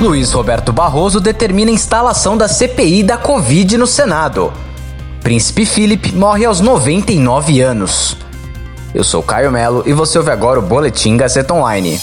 Luiz Roberto Barroso determina a instalação da CPI da Covid no Senado. Príncipe Felipe morre aos 99 anos. Eu sou Caio Melo e você ouve agora o Boletim Gazeta Online.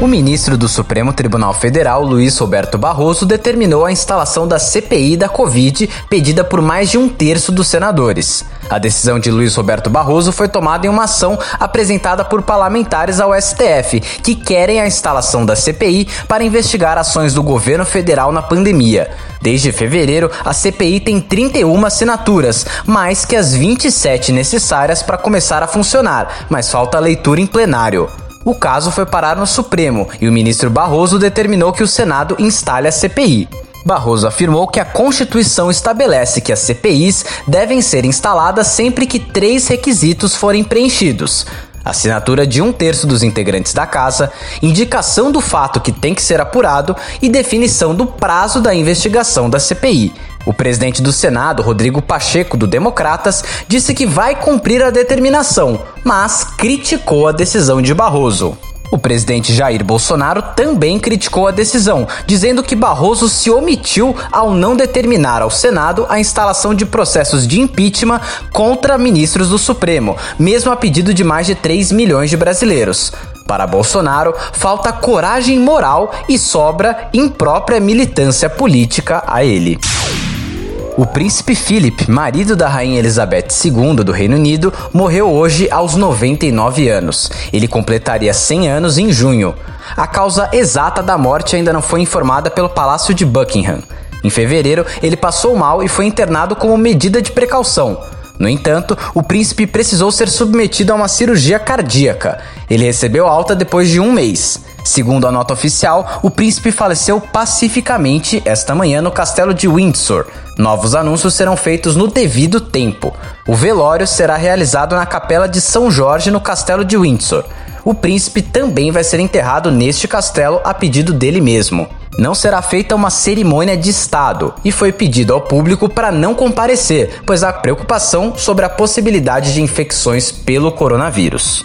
O ministro do Supremo Tribunal Federal, Luiz Roberto Barroso, determinou a instalação da CPI da Covid, pedida por mais de um terço dos senadores. A decisão de Luiz Roberto Barroso foi tomada em uma ação apresentada por parlamentares ao STF, que querem a instalação da CPI para investigar ações do governo federal na pandemia. Desde fevereiro, a CPI tem 31 assinaturas, mais que as 27 necessárias para começar a funcionar, mas falta leitura em plenário. O caso foi parar no Supremo e o ministro Barroso determinou que o Senado instale a CPI. Barroso afirmou que a Constituição estabelece que as CPIs devem ser instaladas sempre que três requisitos forem preenchidos: assinatura de um terço dos integrantes da casa, indicação do fato que tem que ser apurado e definição do prazo da investigação da CPI. O presidente do Senado, Rodrigo Pacheco, do Democratas, disse que vai cumprir a determinação, mas criticou a decisão de Barroso. O presidente Jair Bolsonaro também criticou a decisão, dizendo que Barroso se omitiu ao não determinar ao Senado a instalação de processos de impeachment contra ministros do Supremo, mesmo a pedido de mais de 3 milhões de brasileiros. Para Bolsonaro, falta coragem moral e sobra imprópria militância política a ele. O príncipe Philip, marido da rainha Elizabeth II do Reino Unido, morreu hoje aos 99 anos. Ele completaria 100 anos em junho. A causa exata da morte ainda não foi informada pelo Palácio de Buckingham. Em fevereiro, ele passou mal e foi internado como medida de precaução. No entanto, o príncipe precisou ser submetido a uma cirurgia cardíaca. Ele recebeu alta depois de um mês. Segundo a nota oficial, o príncipe faleceu pacificamente esta manhã no castelo de Windsor. Novos anúncios serão feitos no devido tempo. O velório será realizado na capela de São Jorge, no castelo de Windsor. O príncipe também vai ser enterrado neste castelo a pedido dele mesmo. Não será feita uma cerimônia de Estado e foi pedido ao público para não comparecer, pois há preocupação sobre a possibilidade de infecções pelo coronavírus.